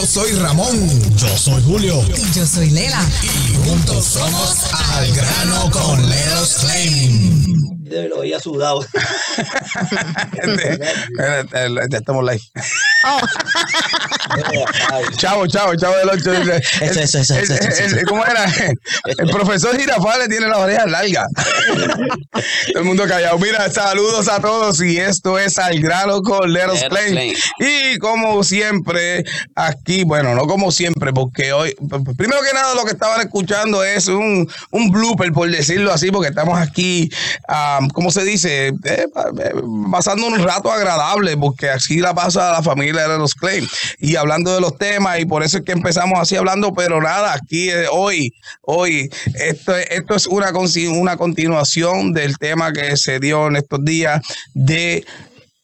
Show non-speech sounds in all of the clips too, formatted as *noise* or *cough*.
Yo soy Ramón. Yo soy Julio. Y yo soy Lela. Y juntos somos Al Grano con Leros Claim. Lo había sudado. *laughs* Ya estamos live. Oh, Chavo, chavo, chavo del 8. Eso, eso, eso, eso, eso, eso. ¿Cómo era? El profesor Girafales tiene las orejas largas. Todo el mundo callado. Mira, saludos a todos y esto es Al Grano con. Claim. Y como siempre, aquí, bueno, no como siempre, porque hoy, primero que nada, lo que estaban escuchando es un, un blooper, por decirlo así, porque estamos aquí, ¿cómo se dice? Eh, eh, pasando un rato agradable, porque así la pasa la familia de los Claim. Y hablando de los temas, y por eso es que empezamos así hablando, pero nada, aquí eh, hoy, hoy, esto, esto es una, una continuación del tema que se dio en estos días de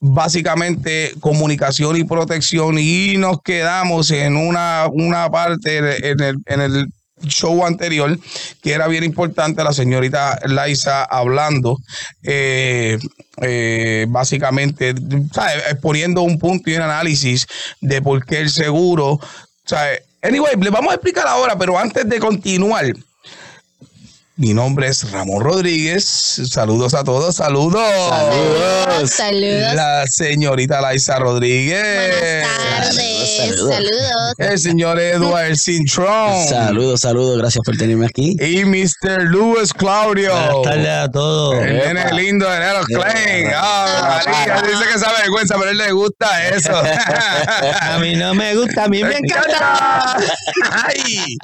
básicamente comunicación y protección y nos quedamos en una, una parte en el, en el show anterior que era bien importante la señorita Laisa hablando eh, eh, básicamente ¿sabe? exponiendo un punto y un análisis de por qué el seguro anyway le vamos a explicar ahora pero antes de continuar mi nombre es Ramón Rodríguez. Saludos a todos. Saludos. Saludos. Saludos. La señorita Laisa Rodríguez. Buenas tardes. Saludos. Saludos. El señor Edward Cintrón. Saludos, saludos, gracias por tenerme aquí. Y Mr. Luis Claudio. Buenas tardes a todos. El nene lindo de Nero Klein. Ah, María, dice que sabe vergüenza, pero a él le gusta eso. *laughs* A mí no me gusta, a mí me encanta. Ay.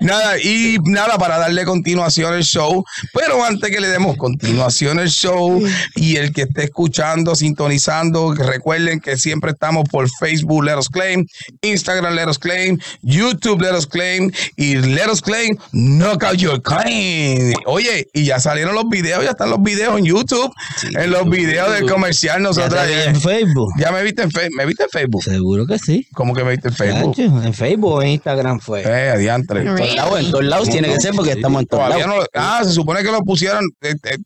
Nada, y nada, para darle continuación show. Pero antes que le demos continuación al show y el que esté escuchando, sintonizando, que recuerden que siempre estamos por Facebook, Let Us Claim, Instagram, Let Us Claim, YouTube, Let Us Claim y Let Us Claim, Knockout Your Claim. Oye, y ya salieron los videos, ya están los videos en YouTube, en los videos del comercial. Ya Nosotros vi en Facebook. ya me viste en Facebook. ¿Me viste en Facebook? Seguro que sí. ¿Cómo que me viste en Facebook? En Facebook o en Instagram fue. Eh, adiantre. En todos lados, en todos lados tiene que ser porque estamos en todos Todavía lados. no, ah, se supone que lo pusieron eh, eh,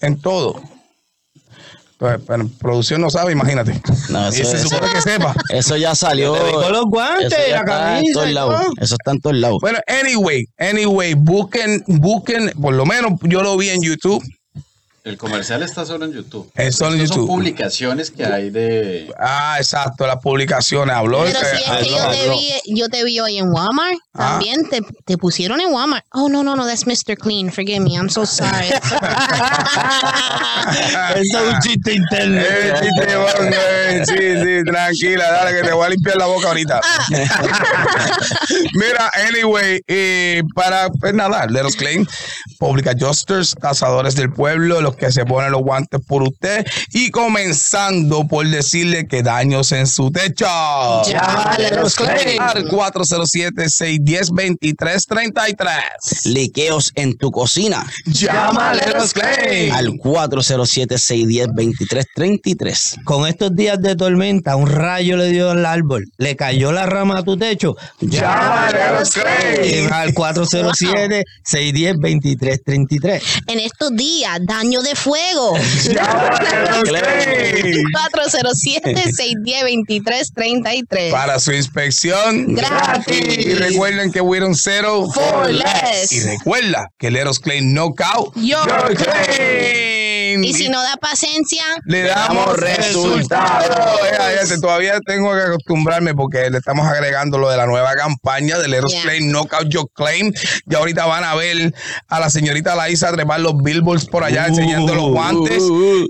en todo. Pues, pero producción no sabe, imagínate. No, y eso, se eso- supone que sepa. eso ya salió. Te vi con los guantes, Eso la está en camisa todos y lados. Eso está en todos lados. Bueno, anyway, anyway, busquen, busquen, por lo menos yo lo vi en YouTube. El comercial está solo en YouTube. Es solo en YouTube. Son publicaciones que hay de. Ah, exacto, las publicaciones. Habló. Pero si es que habló, yo te vi, yo te vi hoy en Walmart, Ah. también te, te pusieron en Walmart. Oh, no, no, no, that's Mr. Clean. Forgive me, I'm so sorry. *laughs* Eso es un chiste interno. Eh, chiste, bueno, eh, sí, sí, tranquila, dale que te voy a limpiar la boca ahorita. *laughs* Mira, anyway, eh, para pues nada, Let Us Claim, Public Adjusters, Cazadores del Pueblo, los que se ponen los guantes por usted y comenzando por decirle que daños en su techo. Ya, Let Us Claim. Al 407-610-2333. Liqueos en tu cocina. Let Us Claim. Al 407-610-2333. Con estos días de tormenta, un rayo le dio al árbol, le cayó la rama a tu techo. Llama a Us Claim. Al 407-610-2333. en estos días, de fuego. *laughs* Claim. *laughs* 407-610-2333. para su inspección Gratis. Y recuerden que Wiron Cero For less. Y recuerda que Let Us Claim Knockout Your Y si no da paciencia, le damos resultados. Todavía tengo que acostumbrarme porque le estamos agregando lo de la nueva campaña de Let Us Yeah. Claim Knockout Your Claim. Y ahorita van a ver a la señorita Laisa trepar los billboards por allá enseñando los guantes.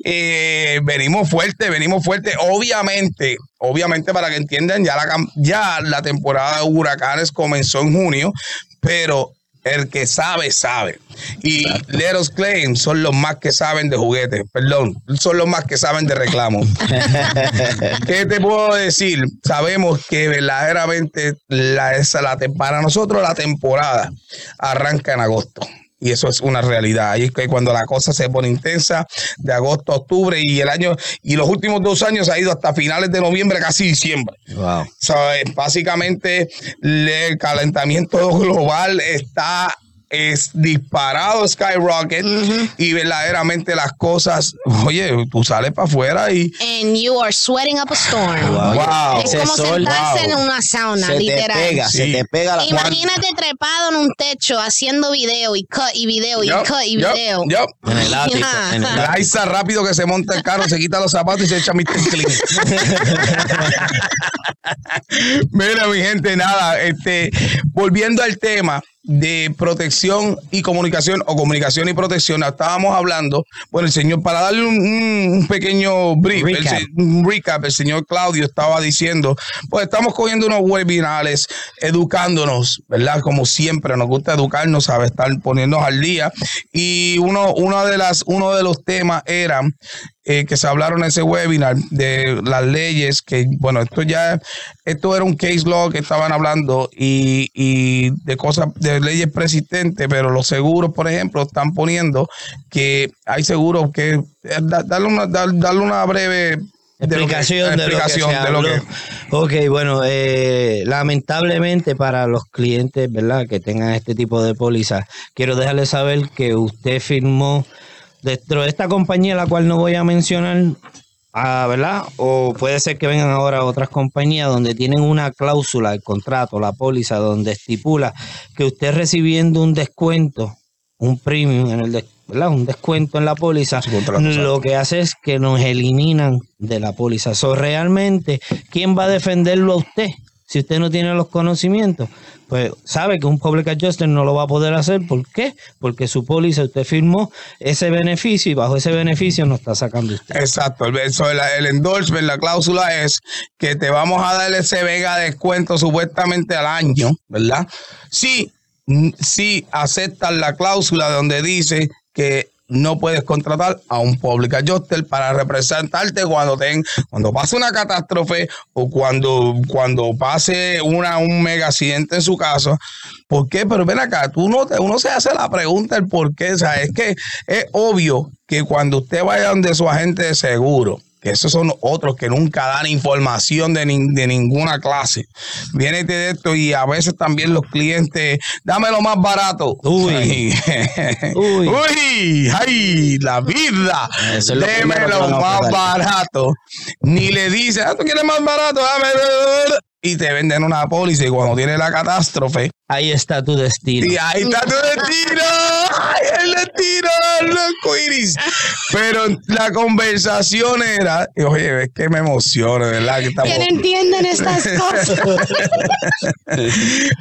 Eh, venimos fuerte, venimos fuerte. Obviamente, obviamente para que entiendan, ya la, ya la temporada de huracanes comenzó en junio, pero el que sabe, sabe. Y Let Us Claim son los más que saben de juguetes, perdón, son los más que saben de reclamo. *laughs* ¿Qué te puedo decir? Sabemos que verdaderamente la, esa, la, para nosotros la temporada arranca en agosto. Y eso es una realidad. Ahí es que cuando la cosa se pone intensa, de agosto a octubre y el año, y los últimos dos años ha ido hasta finales de noviembre, casi diciembre. Wow. So, eh, básicamente el calentamiento global está es disparado Skyrocket y verdaderamente las cosas, oye, tú sales para afuera y And you are sweating up a storm. Wow. Wow. Es como sol, sentarse wow. en una sauna, se te pega, se te pega la Imagínate trepado en un techo haciendo video y cut y video y cut y video. yup. En el ático. En el ático. Rápido que se monta el carro, se quita los zapatos y se echa Mr. Clean. *laughs* Mira, mi gente, nada, este, volviendo al tema de protección y comunicación o comunicación y protección, estábamos hablando, bueno, el señor, para darle un, pequeño brief, Recap. un recap, el señor Claudio estaba diciendo, pues estamos cogiendo unos webinars, educándonos, ¿verdad? Como siempre, nos gusta educarnos, sabe, estar poniéndonos al día. Y uno, una de las, uno de los temas era eh, que se hablaron en ese webinar de las leyes, que bueno, esto ya, esto era un case law que estaban hablando y, y de cosas, de leyes persistentes, pero los seguros, por ejemplo, están poniendo que hay seguros que, eh, da- darle, una, darle una breve de lo que- explicación de lo que, de lo que- Ok, bueno, eh, lamentablemente para los clientes, ¿verdad? Que tengan este tipo de póliza, quiero dejarles saber que usted firmó dentro de esta compañía, la cual no voy a mencionar, ah, ¿verdad? O puede ser que vengan ahora otras compañías donde tienen una cláusula, el contrato, la póliza, donde estipula que usted recibiendo un descuento, un premium en el ¿verdad? un descuento en la póliza, lo que hace es que nos eliminan de la póliza. So, realmente, ¿quién va a defenderlo a usted? Si usted no tiene los conocimientos, pues sabe que un public adjuster no lo va a poder hacer. ¿Por qué? Porque su póliza usted firmó ese beneficio y bajo ese beneficio no está sacando usted. Exacto, el, el, endorsement, la cláusula es que te vamos a dar ese vega descuento supuestamente al año, ¿verdad? Mm, sí aceptas la cláusula donde dice que no puedes contratar a un public adjuster para representarte cuando ten, cuando pase una catástrofe o cuando, cuando pase una, un mega accidente en su casa. ¿Por qué? Pero ven acá, tú no te, uno se hace la pregunta el por qué. O es que es obvio que cuando usted vaya donde su agente de seguro, que esos son otros que nunca dan información de, nin- de ninguna clase. Viene de esto y a veces también los clientes, dame lo más barato. Uy. Ay, Uy. *laughs* Uy, ay, la vida. Eso es Deme lo más barato. Ni le dice, ah, tú quieres más barato, dame. Y te venden una póliza y cuando tiene la catástrofe, Ahí está tu destino. y ahí está tu destino. Ay, el destino del iris. Pero la conversación era, y, oye, es que me emociona, ¿verdad? Que estamos, Que no entienden estas *laughs* cosas.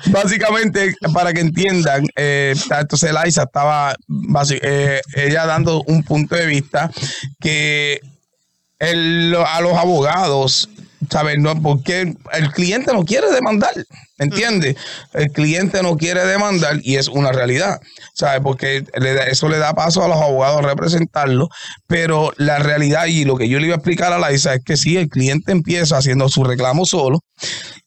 básicamente, para que entiendan, eh, entonces Liza estaba eh, ella dando un punto de vista que el- a los abogados, ¿sabes? No, porque el cliente no quiere demandar, ¿entiendes? El cliente no quiere demandar y es una realidad, ¿sabes? Porque le da- eso le da paso a los abogados a representarlo, pero la realidad y lo que yo le iba a explicar a Liza es que si el cliente empieza haciendo su reclamo solo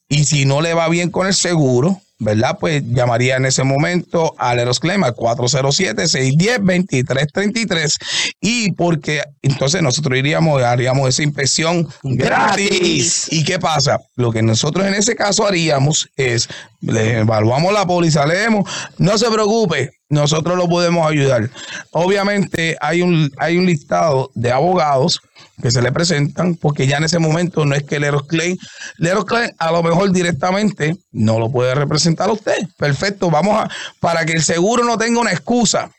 y si no le va bien con el seguro, ¿verdad? Pues llamaría en ese momento al Erosclaim al 407-610-2333 y porque entonces nosotros iríamos, haríamos esa inspección gratis. Gratis. ¿Y qué pasa? Lo que nosotros en ese caso haríamos es, le evaluamos la póliza, leemos, no se preocupe, nosotros lo podemos ayudar. Obviamente hay un, hay un listado de abogados que se le presentan, porque ya en ese momento no es que Leros Clay, Leros Clay a lo mejor directamente no lo puede representar a usted. Perfecto, vamos a, para que el seguro no tenga una excusa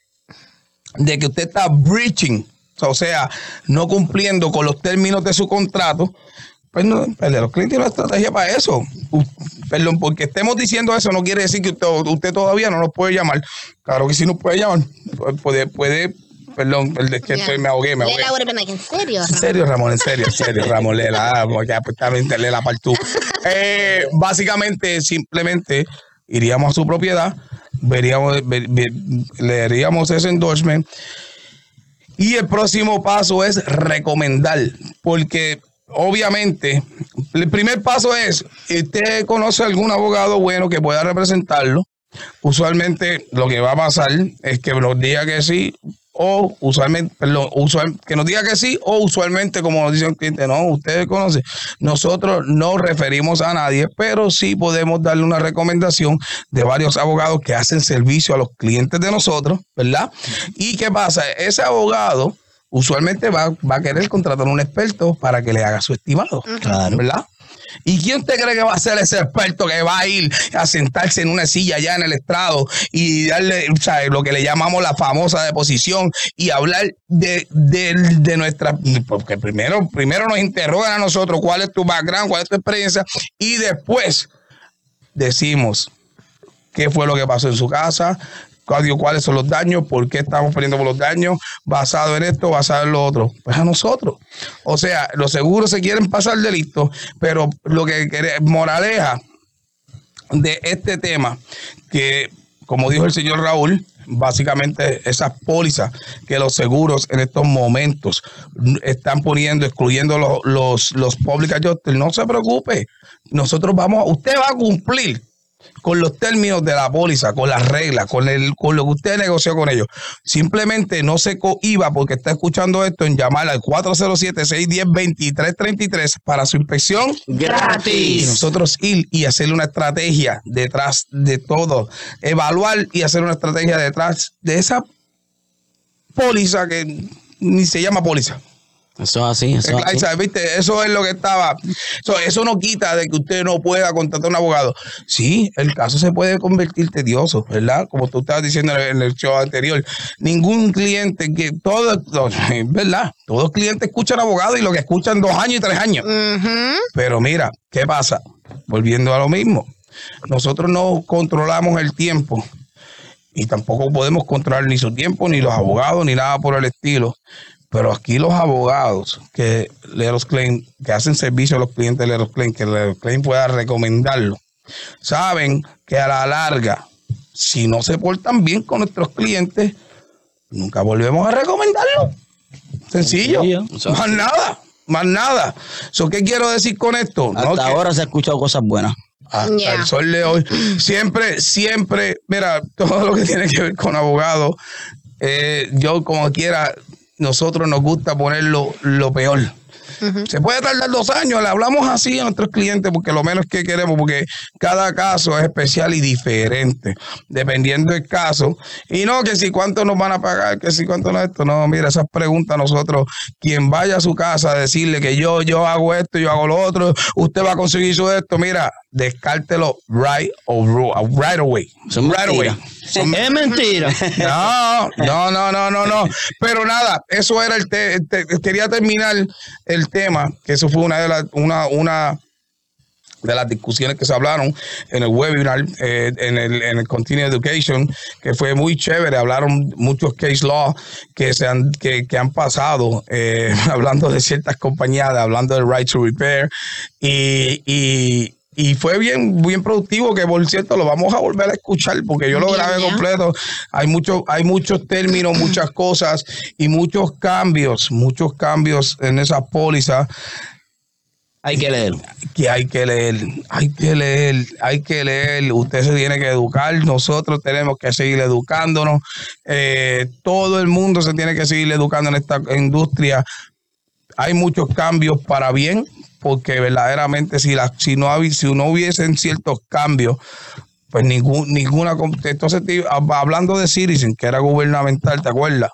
de que usted está breaching, o sea, no cumpliendo con los términos de su contrato, pues no, los clientes tiene una estrategia para eso. Perdón, porque estemos diciendo eso no quiere decir que usted, usted todavía no nos puede llamar. Claro que sí nos puede llamar. Pu- Puede, puede perdón, que estoy- me ahogué, me ahogué. ¿en serio? En serio, Ramón, en serio, en serio, Ramón, Lela, ah, porque pues, también te lee la parte tú. *laughs* Eh, básicamente, simplemente iríamos a su propiedad, veríamos, ver- ver- leeríamos ese endorsement y el próximo paso es recomendar, porque obviamente el primer paso es, usted conoce algún abogado bueno que pueda representarlo, usualmente lo que va a pasar es que nos diga que sí o usualmente, perdón, usual- que nos diga que sí o usualmente como nos dice un cliente, no, ustedes conocen, nosotros no referimos a nadie, pero sí podemos darle una recomendación de varios abogados que hacen servicio a los clientes de nosotros, ¿verdad? ¿Y qué pasa? Ese abogado usualmente va, va a querer contratar a un experto para que le haga su estimado, Claro. ¿verdad? ¿Y quién usted cree que va a ser ese experto que va a ir a sentarse en una silla allá en el estrado y darle o sea, lo que le llamamos la famosa deposición y hablar de, de, de nuestra... Porque primero, primero nos interrogan a nosotros cuál es tu background, cuál es tu experiencia y después decimos qué fue lo que pasó en su casa, cuáles son los daños, por qué estamos peleando por los daños, basado en esto, basado en lo otro. Pues a nosotros. O sea, los seguros se quieren pasar de listo, pero lo que moraleja de este tema, que como dijo el señor Raúl, básicamente esas pólizas que los seguros en estos momentos están poniendo, excluyendo los, los, los public adjusters, no se preocupe, nosotros vamos, usted va a cumplir con los términos de la póliza, con las reglas, con, el, con lo que usted negoció con ellos. Simplemente no se cohiba porque está escuchando esto en llamar al 407-610-2333 para su inspección y Gratis. nosotros ir y hacerle una estrategia detrás de todo, evaluar y hacer una estrategia detrás de esa póliza que ni se llama póliza. Eso es así, eso es así. ¿viste? Eso es lo que estaba. Eso, eso no quita de que usted no pueda contratar a un abogado. Sí, el caso se puede convertir tedioso, ¿verdad? Como tú estabas diciendo en el, show anterior. Ningún cliente que todo, no, *laughs* ¿verdad? Todos los clientes escuchan abogado y lo que escuchan dos años y tres años. Pero mira, ¿qué pasa? Volviendo a lo mismo. Nosotros no controlamos el tiempo y tampoco podemos controlar ni su tiempo, ni los abogados, ni nada por el estilo. Pero aquí los abogados que Leros Claim, que hacen servicio a los clientes de Leros Claim, que Leros Claim pueda recomendarlo, saben que a la larga, si no se portan bien con nuestros clientes, nunca volvemos a recomendarlo. Sencillo. Sencillo. Más nada. Más nada. So, ¿Qué quiero decir con esto? No Hasta que- ahora se han escuchado cosas buenas. hasta Yeah. el sol de hoy. Siempre, siempre, mira, *laughs* todo lo que tiene que ver con abogados, eh, yo como quiera, nosotros nos gusta poner lo, lo peor. Se puede tardar dos años, le hablamos así a nuestros clientes porque lo menos que queremos, porque cada caso es especial y diferente, dependiendo del caso. Y no que si cuánto nos van a pagar, que si cuánto no esto, no, mira, esas preguntas nosotros, quien vaya a su casa a decirle que yo, yo hago esto, yo hago lo otro, usted va a conseguir su esto, mira, descártelo right, or, right away. Son right away. mentiras. Son- Es mentira. *laughs* no, no, no, no, no, no. Pero nada, eso era el te- te- quería terminar el tema, que eso fue una de las una una de las discusiones que se hablaron en el webinar, eh, en, el, en el Continue Education, que fue muy chévere. Hablaron muchos case law que, se han, que, que han pasado, eh, *laughs* hablando de ciertas compañías, hablando del right to repair. Y, y, y fue bien, bien productivo, que por cierto lo vamos a volver a escuchar, porque yo lo grabé completo. Hay, mucho, hay muchos términos, muchas cosas y muchos cambios, muchos cambios en esa póliza Hay que leer. que hay que leer, hay que leer, hay que leer. Usted se tiene que educar, nosotros tenemos que seguir educándonos. Eh, todo el mundo se tiene que seguir educando en esta industria. Hay muchos cambios para bien, porque verdaderamente si, la, si, no, habi- si no hubiesen ciertos cambios, pues ningún, ninguna... Entonces, hablando de Citizen, que era gubernamental, ¿te acuerdas?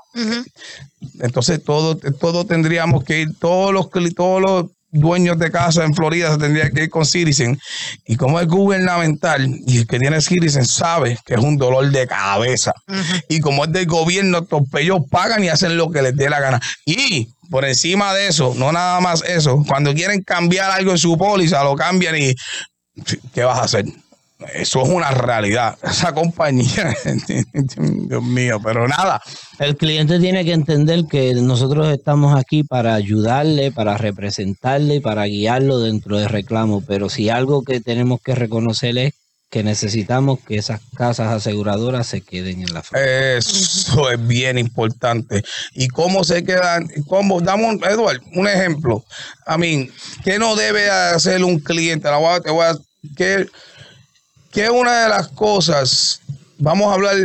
Entonces todo, todo tendríamos que ir, todos los, todos los dueños de casa en Florida se tendrían que ir con Citizen. Y como es gubernamental y el que tiene Citizen sabe que es un dolor de cabeza. Y como es del gobierno, estos ellos pagan y hacen lo que les dé la gana. Y por encima de eso, no nada más eso, cuando quieren cambiar algo en su póliza, lo cambian y ¿qué vas a hacer? Eso es una realidad. *laughs* Esa compañía, *laughs* Dios mío, pero nada. El cliente tiene que entender que nosotros estamos aquí para ayudarle, para representarle y para guiarlo dentro del reclamo. Pero si algo que tenemos que reconocer es que necesitamos que esas casas aseguradoras se queden en la familia. Eso es bien importante. ¿Y cómo se quedan? ¿Cómo? Damos, Edward, un ejemplo. A mí, ¿qué no debe hacer un cliente? La voy a- te voy a- ¿qué, qué una de las cosas vamos a hablar,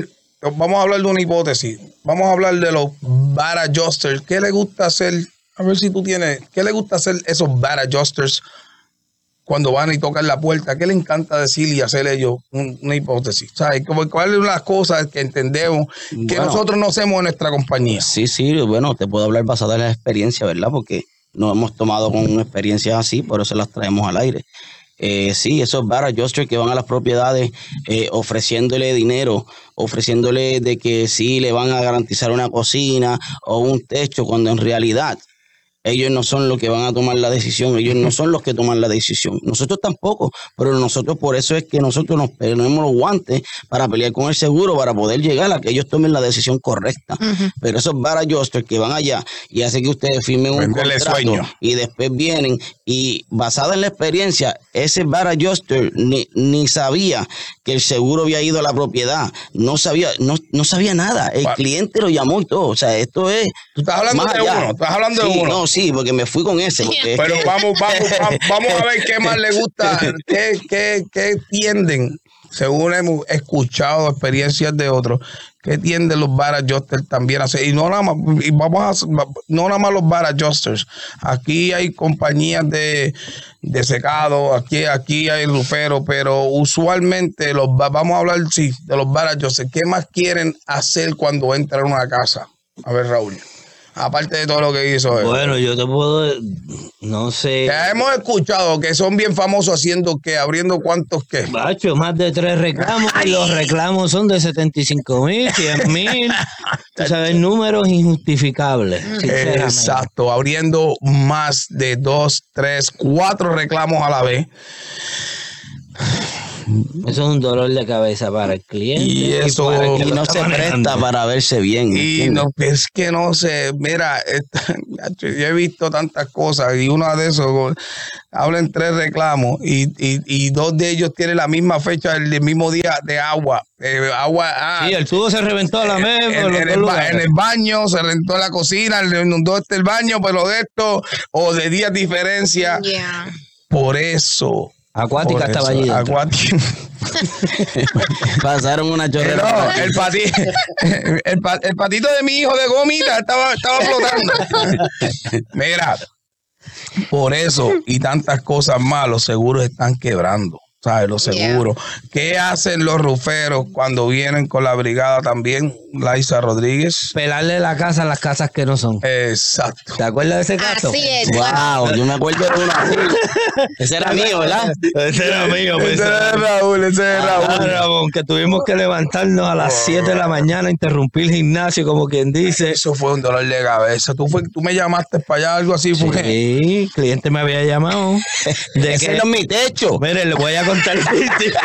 vamos a hablar de una hipótesis. Vamos a hablar de los bad adjusters. ¿Qué le gusta hacer? A ver si tú tienes, ¿qué le gusta hacer esos bad adjusters cuando van y tocan la puerta? ¿Qué le encanta decir y hacer ellos Un- una hipótesis? ¿Sabes? Como- ¿Cuáles son las cosas que entendemos que Bueno. nosotros no hacemos en nuestra compañía? Sí, sí, bueno, te puedo hablar basada en la experiencia, ¿verdad? Porque nos hemos tomado con experiencias así, por eso las traemos al aire. Eh, sí, esos bar adjusters que van a las propiedades eh, ofreciéndole dinero, ofreciéndole de que sí le van a garantizar una cocina o un techo, cuando en realidad ellos no son los que van a tomar la decisión, ellos no son los que toman la decisión. Nosotros tampoco, pero nosotros por eso es que nosotros nos ponemos los guantes para pelear con el seguro, para poder llegar a que ellos tomen la decisión correcta. Pero esos bar adjusters que van allá y hacen que ustedes firmen un contrato sueño. y después vienen y basada en la experiencia, ese bar adjuster ni, ni sabía que el seguro había ido a la propiedad, no sabía, no, no sabía nada. El cliente lo llamó y todo. O sea, esto es. Tú estás hablando más de allá. uno, estás hablando de Sí, uno. No, sí, porque me fui con ese. porque Pero vamos, vamos, vamos, vamos a ver qué más le gusta, qué, qué, qué tienden, según hemos escuchado experiencias de otros, qué tienden los bar adjusters también a hacer. Y no nada más, y vamos a no nada más los bar adjusters. Aquí hay compañías de, de secado, aquí, aquí hay rufero, pero usualmente los vamos a hablar sí, de los bar adjusters. ¿Qué más quieren hacer cuando entran a una casa? A ver, Raúl. Aparte de todo lo que hizo él. Bueno, yo te puedo, no sé, Ya hemos escuchado que son bien famosos haciendo que, abriendo cuántos que. Bacho, más de tres reclamos y los reclamos son de 75 mil, 100 mil. *laughs* Tú sabes, números injustificables. sinceramente. Exacto, abriendo más de dos, tres, cuatro reclamos a la vez. *laughs* Eso es un dolor de cabeza para el cliente. Y eso- para no se manejando. presta para verse bien. Y no, es que no sé, mira, *laughs* yo he visto tantas cosas y uno de esos hablan tres reclamos y, y, y dos de ellos tienen la misma fecha, el mismo día de agua. Eh, agua, ah, Sí, el tubo se reventó a la en, por los en el, en baño, se rentó la cocina, le inundó este el baño, pero de esto, o de días diferencia. Yeah. Por eso. Acuática estaba allí. dentro. Acuática. *laughs* Pasaron una chorrera. no, el, pati- el, pa- el patito de mi hijo de gomita estaba, estaba flotando. Mira, por eso y tantas cosas más, los seguros están quebrando. ¿Sabes? Los Yeah. seguros. ¿Qué hacen los ruferos cuando vienen con la brigada también? Laisa Rodríguez. Pelarle la casa a las casas que no son. Exacto. ¿Te acuerdas de ese caso? Así es. Wow, yo me acuerdo de uno así. Ese era mío, ¿verdad? Ese era mío. pues, Ese ese es era- Raúl, ese es Ah, Raúl. Ramón, que tuvimos que levantarnos a las 7 de la mañana, interrumpir el gimnasio, como quien dice. Eso fue un dolor de cabeza. Tú, fue, tú me llamaste para allá, algo así. Fue. Sí, el cliente me había llamado. *laughs* De Ese que, no es mi techo. mire, le voy a contar. *laughs*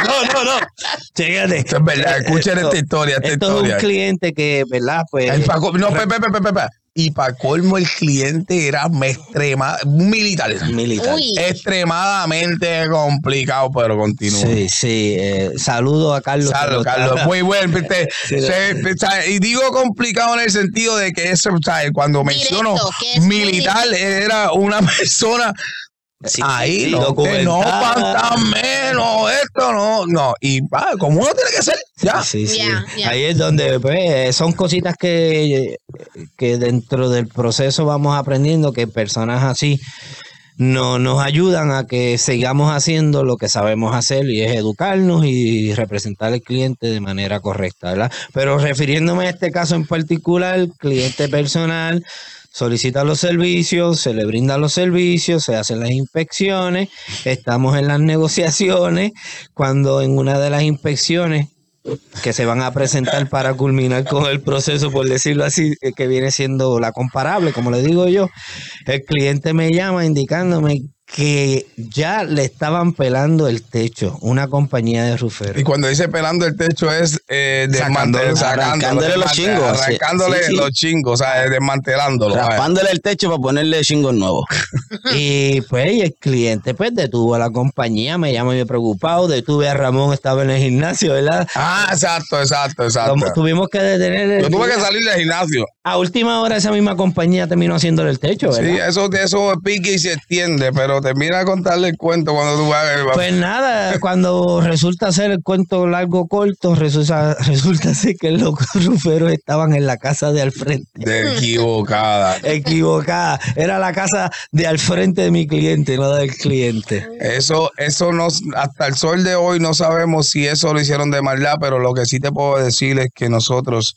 No, no, no. Chécate. Esto es verdad. Escuchen esta historia, esta Esto historia. es un cliente que, ¿verdad? Pues. El pa- no, pe, pe, pe, pe, pe, pe. Y para colmo, el cliente era extrema, militar. militar. Uy. Extremadamente complicado, pero continúa. Sí, sí. eh, saludo a Carlos. Lo Carlos, está- muy bueno. *laughs* y digo complicado en el sentido de que eso, ¿sabes? cuando menciono que es muy militar, era una *laughs* persona Sí, ahí, sí, no, que no documentada. faltan menos, esto no, no. Y va, como uno tiene que ser, ya. Sí, sí. Ya, ya. Ahí es donde pues, son cositas que, que dentro del proceso vamos aprendiendo que personas así no, nos ayudan a que sigamos haciendo lo que sabemos hacer y es educarnos y representar al cliente de manera correcta, ¿verdad? Pero refiriéndome a este caso en particular, cliente personal solicita los servicios, se le brindan los servicios, se hacen las inspecciones, estamos en las negociaciones, cuando en una de las inspecciones que se van a presentar para culminar con el proceso, por decirlo así, eh, que viene siendo la comparable, como le digo yo, el cliente me llama indicándome que ya le estaban pelando el techo, una compañía de Y ruferos. cuando dice pelando el techo es eh, Sacándole- desmantel- sacándole, arrancándole los chingos. Arrancándole Sí, sí. los chingos, o sea, desmantelándolo. vaya. Raspándole el techo para ponerle chingos nuevos. *laughs* Y pues y el cliente pues detuvo a la compañía, me llama yo preocupado, detuve a Ramón, estaba en el gimnasio, ¿verdad? Ah, exacto, exacto, exacto. Como tuvimos que detener el Yo tuve que salir del gimnasio. A última hora esa misma compañía terminó haciéndole el techo, ¿verdad? Sí, eso, eso pique y se extiende, pero termina de contarle el cuento cuando tú vas a ver. Pues nada, cuando resulta ser el cuento largo corto, resulta, resulta ser que los *laughs* ruferos estaban en la casa de al frente. De equivocada. *laughs* Equivocada. Era la casa de al frente de mi cliente, no del cliente. Eso, eso no, hasta el sol de hoy no sabemos si eso lo hicieron de maldad, pero lo que sí te puedo decir es que nosotros,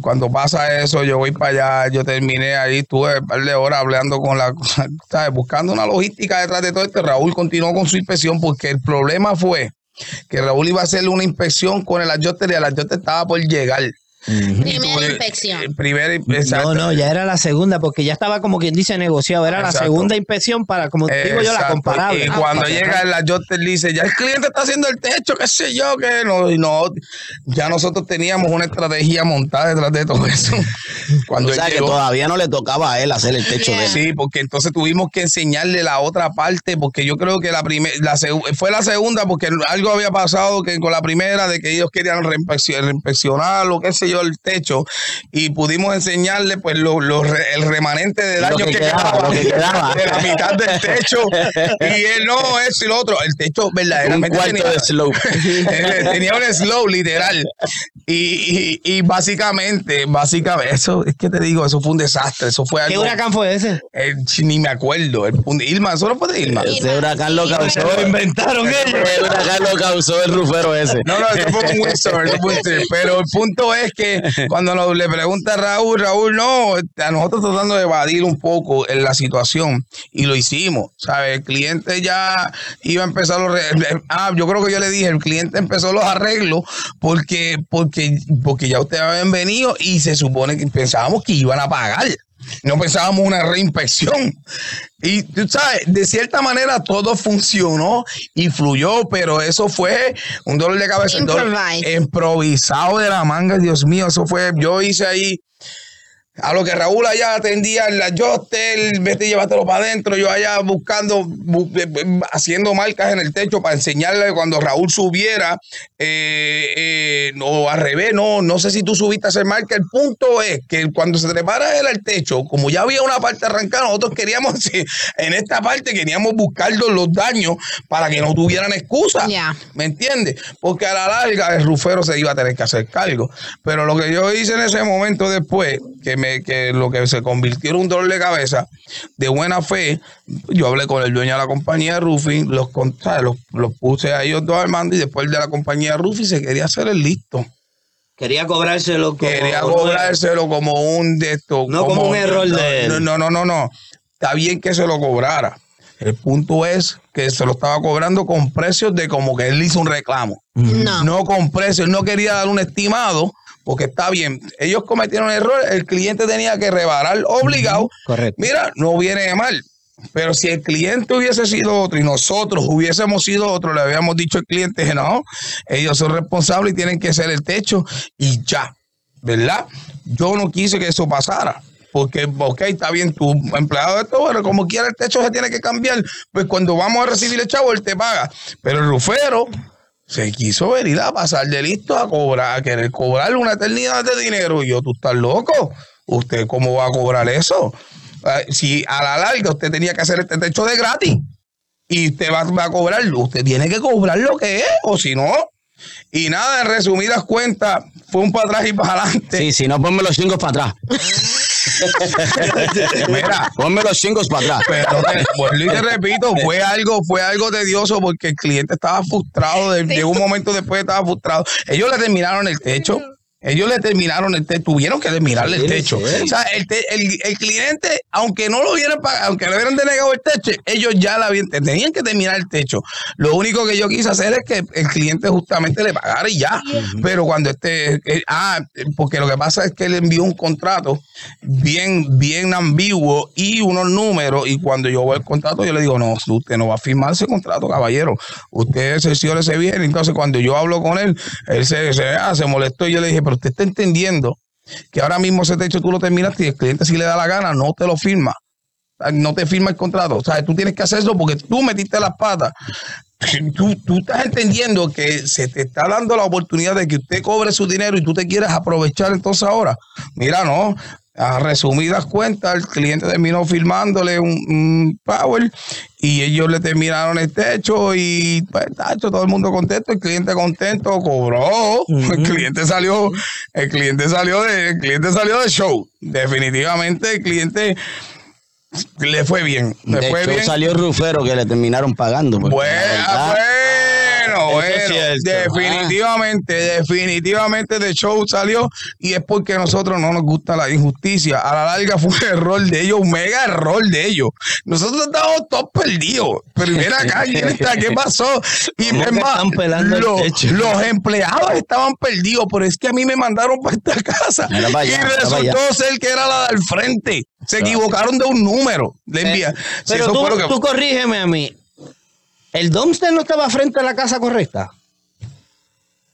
cuando pasa eso, yo voy para allá, yo terminé ahí, tuve un par de horas hablando con la, *laughs* ¿sabes? buscando una logística detrás de todo esto. Raúl continuó con su inspección porque el problema fue que Raúl iba a hacerle una inspección con el ayote y el ayote estaba por llegar. Primera inspección. Primera. No, no, ya era la segunda, porque ya estaba como quien dice negociado. Era Exacto. la segunda inspección para, como digo yo, la comparable. Y Ah, cuando para llega el ayote, le dice, ya el cliente está haciendo el techo, qué sé yo, que no, y no, ya nosotros teníamos una estrategia montada detrás de todo eso. *laughs* Cuando O sea que todavía no le tocaba a él hacer el techo de él. Sí, porque entonces tuvimos que enseñarle la otra parte, porque yo creo que la primera, la fue la segunda, porque algo había pasado que con la primera, de que ellos querían reinspeccio- reinspeccionar o qué sé yo, el techo, y pudimos enseñarle pues lo, lo el remanente de Lo daño que que, quedaba, quedaba, lo que quedaba. de la mitad del techo, y él no, eso y lo otro, el techo Un verdaderamente cuarto tenía, de slope. *laughs* Él tenía un slow, literal. Y, y, y básicamente, básicamente, eso es que te digo, eso fue un desastre. Eso fue ¿Qué algo. huracán fue ese? Eh, ni me acuerdo. El, punto- Irma, eso no fue de Irma. Ese huracán lo causó. Lo inventaron ellos. Ese huracán lo causó el rufero ese. No, no, eso fue un un Windsor. Pero el punto es que cuando le pregunta Raúl, Raúl, no, a nosotros tratando de evadir un poco en la situación y lo hicimos, ¿sabes? El cliente ya iba a empezar los... re- Ah, yo creo que yo le dije, el cliente empezó los arreglos porque, porque, porque ya ustedes habían venido y se supone que pensábamos que iban a pagar. No pensábamos una reinspección. Y tú sabes, de cierta manera todo funcionó y fluyó, pero eso fue un dolor de cabeza. dolor- improvisado de la manga, Dios mío, eso fue, yo hice ahí. A lo que Raúl allá atendía el ayote, vete y llévatelo para adentro. Yo allá buscando, bu- eh, eh, haciendo marcas en el techo para enseñarle cuando Raúl subiera. eh, eh, no, al revés, no, no sé si tú subiste a hacer marca. El punto es que cuando se trepara él al techo, como ya había una parte arrancada, nosotros queríamos, *laughs* en esta parte queríamos buscar los- daños para que no tuvieran excusa. Ya. ¿Me entiendes? Porque a la larga el rufero se iba a tener que hacer cargo. Pero lo que yo hice en ese momento después, que me que lo que se convirtió en un dolor de cabeza, de buena fe, yo hablé con el dueño de la compañía de roofing, los, los, los puse a ellos dos al mando y después el de la compañía de roofing se quería hacer el listo. Quería cobrárselo como... Quería cobrárselo como un de estos. No como un error no, de él. No, no, no, no, no. Está bien que se lo cobrara. El punto es que se lo estaba cobrando con precios de como que él hizo un reclamo. No. No con precios. No quería dar un estimado porque está bien. Ellos cometieron error. El cliente tenía que rebarar obligado. Correcto. Mira, no viene de mal. Pero si el cliente hubiese sido otro y nosotros hubiésemos sido otro, le habíamos dicho al cliente que no, ellos son responsables y tienen que hacer el techo y ya, ¿verdad? Yo no quise que eso pasara. Porque, ok, está bien, tu empleado de esto, bueno, como quiera el techo se tiene que cambiar. Pues cuando vamos a recibir el chavo, él te paga. Pero el rufero se quiso venir a pasar de listo a cobrar, a querer cobrarle una eternidad de dinero. Y yo, tú estás loco. ¿Usted cómo va a cobrar eso? Si a la larga usted tenía que hacer este techo de gratis y usted va, va a cobrar, usted tiene que cobrar lo que es, o si no. Y nada, en resumidas cuentas, fue un para atrás y para adelante. Sí, si no, ponme los chingos para atrás. *laughs* *laughs* Mira, Ponme los chingos para atrás. pero te, vuelvo y te repito, fue algo, fue algo tedioso porque el cliente estaba frustrado, de, de un momento después estaba frustrado. Ellos le terminaron el techo. Ellos le terminaron el techo, tuvieron que terminarle el techo. O sea, el, te- el- el cliente, aunque no lo hubieran pagado, aunque le hubieran denegado el techo, ellos ya la habían, tenían que terminar el techo. Lo único que yo quise hacer es que el cliente justamente le pagara y ya. Pero cuando este, eh, ah, porque lo que pasa es que él envió un contrato bien, bien ambiguo y unos números. Y cuando yo veo el contrato, yo le digo, no, usted no va a firmar ese contrato, caballero. Usted ese bien. Entonces, cuando yo hablo con él, él se, se, ah, se molestó y yo le dije, pero usted está entendiendo que ahora mismo ese techo tú lo terminaste y el cliente si le da la gana no te lo firma. No te firma el contrato. O sea, tú tienes que hacer eso porque tú metiste las patas. *clears throat* Tú, tú estás entendiendo que se te está dando la oportunidad de que usted cobre su dinero y tú te quieras aprovechar entonces ahora. Mira, no. A resumidas cuentas, el cliente terminó firmándole un power y ellos le terminaron el techo y pues, tacho, todo el mundo contento, el cliente contento, cobró, el cliente salió, el cliente salió de, el cliente salió de show. Definitivamente el cliente le fue bien. Le De fue hecho, bien. salió el rufero que le terminaron pagando. porque Bueno, bueno, es cierto. definitivamente, definitivamente de show salió y es porque a nosotros no nos gusta la injusticia. A la larga fue un error de ellos, un mega error de ellos. Nosotros estábamos todos perdidos. Pero mira acá. *laughs* ¿Qué pasó? Y ¿Cómo es más, están pelando el los, techo? los empleados estaban perdidos, pero es que a mí me mandaron para esta casa Mira allá, y resultó ser que era la del frente. Se equivocaron de un número. Le envía. Si Eh, Pero eso tú, fue lo que- tú corrígeme a mí. ¿El dumpster no estaba frente a la casa correcta?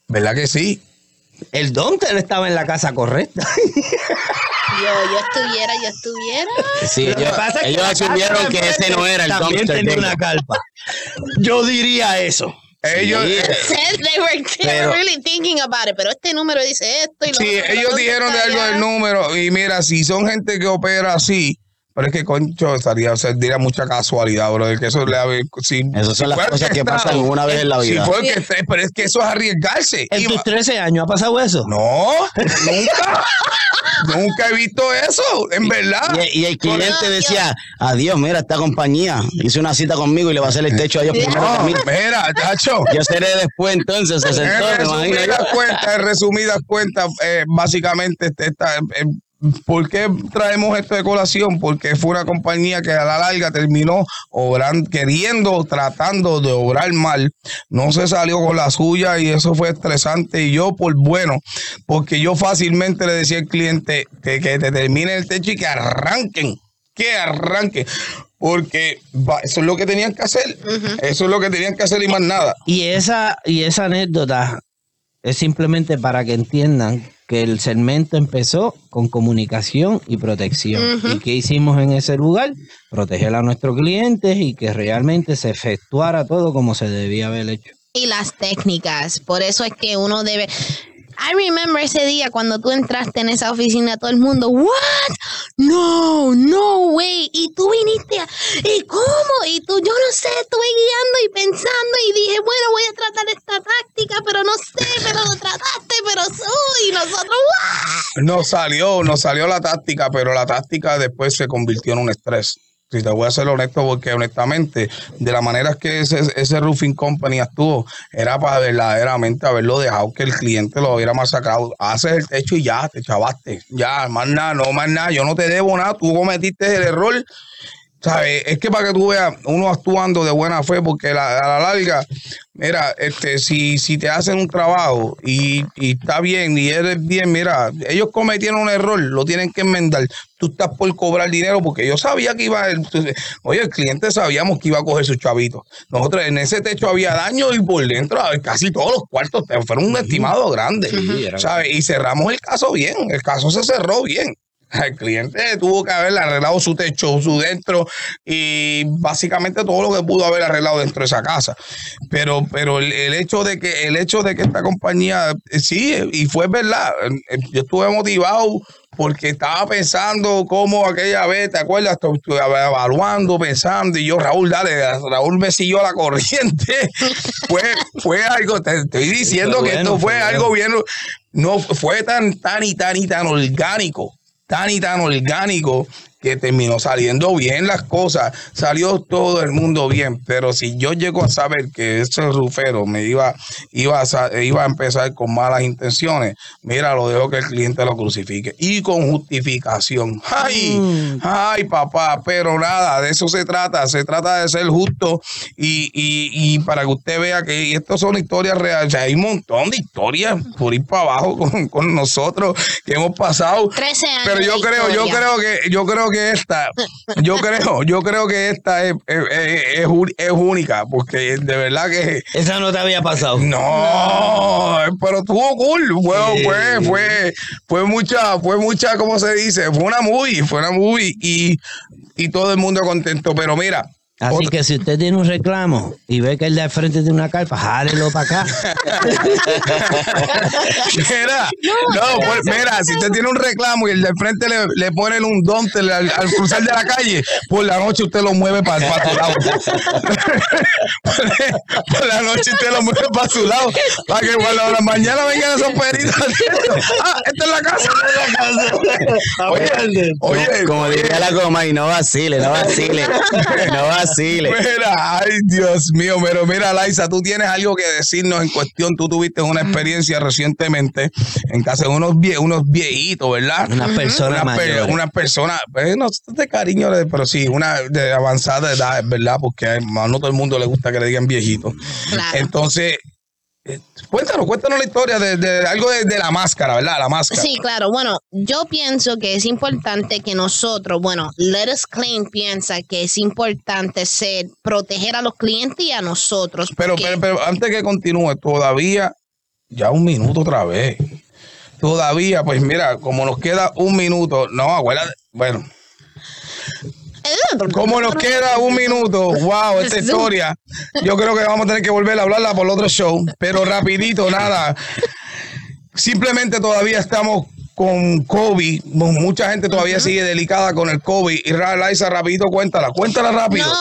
¿Verdad que sí? El dumpster estaba en la casa correcta. *laughs* Yo, yo estuviera, yo estuviera. Sí, ellos, que asumieron que ese no era el También dumpster tenía una carpa. Yo diría eso. Ellos, Sí. eh, Said *laughs* they were, they were Pero- really thinking about it, pero este número dice esto y lo Sí, ellos ¿dónde dijeron de algo del número. Y mira, si son gente que opera así, pero es que concho, estaría, o sea, diría mucha casualidad, bro. Que eso le habe- si, Esas son si las cosas que pasan una vez en la Si vida. fue orquestado, pero es que eso es arriesgarse. En tus va- 13 años ha pasado eso. no, nunca. *laughs* nunca he visto eso, en verdad. Y, y el cliente decía, adiós, mira, esta compañía hizo una cita conmigo y le va a hacer el techo a ellos primero que No, mí. mira, chacho. Yo seré después entonces, se En sentó, resumidas cuentas, en resumidas cuentas, eh, básicamente este, esta, eh, ¿Por qué traemos esto de colación? Porque fue una compañía que a la larga terminó obrando, queriendo, tratando de obrar mal. No se salió con la suya y eso fue estresante. Y yo, por bueno, porque yo fácilmente le decía al cliente que, que te termine el techo y que arranquen, que arranquen. Porque va- eso es lo que tenían que hacer. Eso es lo que tenían que hacer y más nada. Y esa, y esa anécdota es simplemente para que entiendan que el segmento empezó con comunicación y protección. ¿Y qué hicimos en ese lugar? Proteger a nuestros clientes y que realmente se efectuara todo como se debía haber hecho. y las técnicas. Por eso es que uno debe. I remember ese día cuando tú entraste en esa oficina, todo el mundo, ¿what? No, no way. Y tú viniste, a- ¿y cómo? Y tú, yo no sé, estuve guiando y pensando y dije, bueno, voy a tratar esta táctica, pero no sé, pero lo trataste, pero uy, nosotros, ¿what? No salió, no salió la táctica, pero la táctica después se convirtió en un estrés. Si te voy a ser honesto, porque honestamente, de la manera que ese, ese roofing company actuó, era para verdaderamente haberlo dejado que el cliente lo hubiera masacrado. Haces el techo y ya, te chavaste. Ya, más nada, no más nada. Yo no te debo nada. Tú cometiste el error. ¿Sabes? Es que para que tú veas, uno actuando de buena fe, porque la- a la larga, mira, este, si, si te hacen un trabajo y, y está bien y eres bien, mira, ellos cometieron un error, lo tienen que enmendar. Tú estás por cobrar dinero porque yo sabía que iba, el- oye, el cliente sabíamos que iba a coger sus chavitos. Nosotros en ese techo había daño y por dentro casi todos los cuartos fueron un estimado grande, ¿sabes? Y cerramos el caso bien, el caso se cerró bien. El cliente tuvo que haber arreglado su techo, su dentro y básicamente todo lo que pudo haber arreglado dentro de esa casa. Pero, pero el, el hecho de que el hecho de que esta compañía eh, sí y fue verdad. Yo estuve motivado porque estaba pensando cómo aquella vez, ¿te acuerdas? Estu- Estuve evaluando, pensando y yo Raúl, dale, Raúl me siguió la *laughs* corriente. fue fue algo, te estoy diciendo Fue que bueno, esto fue fue algo bien, no fue tan tan y tan y tan orgánico tan y tan orgánico que terminó saliendo bien las cosas, salió todo el mundo bien, pero si yo llego a saber que ese rufero me iba, iba, a, iba a empezar con malas intenciones, mira, lo dejo que el cliente lo crucifique y con justificación. Ay, ay, papá, pero nada, de eso se trata, se trata de ser justo y, y, y para que usted vea que estas son historias reales, o sea, hay un montón de historias por ir para abajo con, con nosotros que hemos pasado. 13 años. Pero yo creo, yo creo que, yo creo que esta, yo creo, yo creo que esta es, es, es- única, porque de verdad que Esa no te había pasado. no, pero estuvo cool. Fue, Sí. fue, fue, fue mucha, fue mucha, ¿cómo se dice? Fue una movie, fue una movie y, y todo el mundo contento. Pero mira, Así Otra- que si usted tiene un reclamo y ve que el de al frente tiene una carpa, jálelo para acá. Mira, no, pues, mira, si usted tiene un reclamo y el de frente le, le ponen un dontel al, al cruzar de la calle, por la noche usted lo mueve para su lado. por la noche usted lo mueve para su lado. Para que cuando a la mañana vengan esos peritos. ah, esta es la casa. Oye, oye, Como diría la goma, y no vacile, no vacile, no vacile. Mira, ay Dios mío, pero mira, Laisa, tú tienes algo que decirnos en cuestión. Tú tuviste una experiencia recientemente en casa de unos, vie- unos viejitos, ¿verdad? Una persona Una, una persona, pues, no sé de cariño, pero sí, una de avanzada edad, ¿verdad? Porque a no todo el mundo le gusta que le digan viejito. Claro. Entonces, eh, cuéntanos, cuéntanos la historia de, de algo de, de la máscara, ¿verdad? La máscara. Sí, claro. Bueno, yo pienso que es importante que nosotros, bueno, Let Us Claim piensa que es importante ser, proteger a los clientes y a nosotros. Pero, porque- pero, pero antes que continúe, todavía, ya un minuto otra vez. Todavía, pues mira, como nos queda un minuto, no, abuela, bueno, como nos queda un minuto, wow, esta historia, yo creo que vamos a tener que volver a hablarla por el otro show, pero rapidito, nada. Simplemente todavía estamos con COVID, mucha gente todavía sigue delicada con el COVID. Y Ra- Liza, rapidito, cuéntala, cuéntala rápido. No,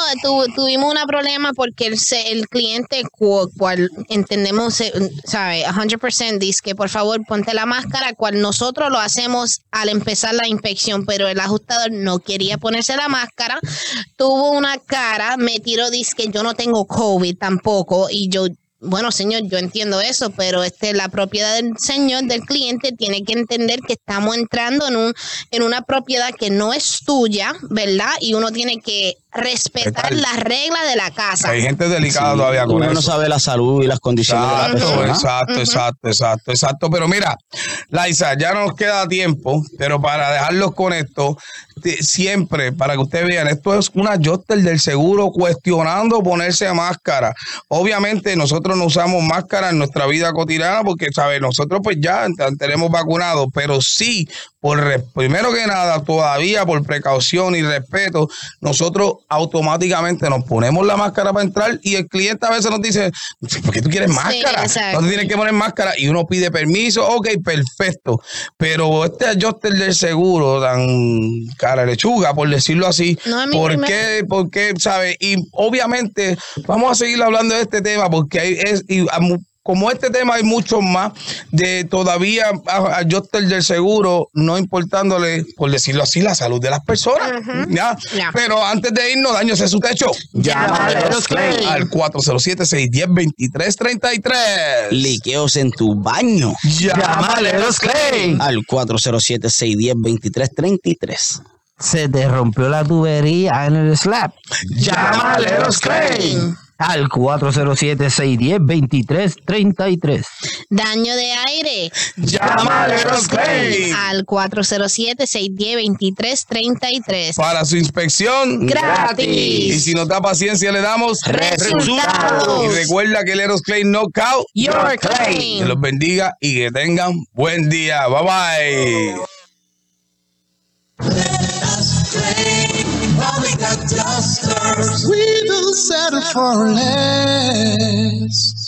tu- tuvimos un problema porque el, el cliente, cu- cual entendemos, eh, sabe, 100% dice que por favor ponte la máscara, cual nosotros lo hacemos al empezar la inspección, pero el ajustador no quería ponerse la máscara, tuvo una cara, me tiró, dice que yo no tengo COVID tampoco, y yo, bueno, señor, yo entiendo eso, pero este, la propiedad del señor, del cliente, tiene que entender que estamos entrando en, un, en una propiedad que no es tuya, ¿verdad? Y uno tiene que respetar las reglas de la casa. Hay gente delicada todavía con Uno eso. no sabe la salud y las condiciones de la Exacto, persona. exacto, exacto, exacto, exacto. Pero mira, Laisa, ya no nos queda tiempo, pero para dejarlos con esto, siempre, para que ustedes vean, esto es una adjuster del seguro cuestionando ponerse máscara. Obviamente nosotros no usamos máscara en nuestra vida cotidiana porque, ¿sabes? Nosotros pues ya tenemos vacunados, pero sí, por primero que nada, todavía por precaución y respeto, nosotros automáticamente nos ponemos la máscara para entrar y el cliente a veces nos dice, ¿por qué tú quieres máscara? no te tienes que poner máscara y uno pide permiso, ok, perfecto. Pero este adjuster del seguro, tan cara lechuga, por decirlo así, No ¿por qué, por qué, sabe? Y obviamente vamos a seguir hablando de este tema porque hay, es, y como este tema hay muchos más de todavía a, a Joster del seguro, no importándole, por decirlo así, la salud de las personas. ¿ya? Ya. Pero antes de irnos, dañose su techo. Llámale a los Clay. Al 407-610-2333. Liqueos en tu baño. Llámale los Clay. Al 407-610-2333. Se te rompió la tubería en el slab. Llámale a los Clay. Al 407-610-2333. Daño de aire. Llámale a los Clay. Al 407-610-2333. Para su inspección. Gratis. Y si nos da paciencia, le damos Resultados. Y recuerda que el Eros Clay Knockout. Your claim. Que los bendiga y que tengan buen día. Bye bye. We will settle for less.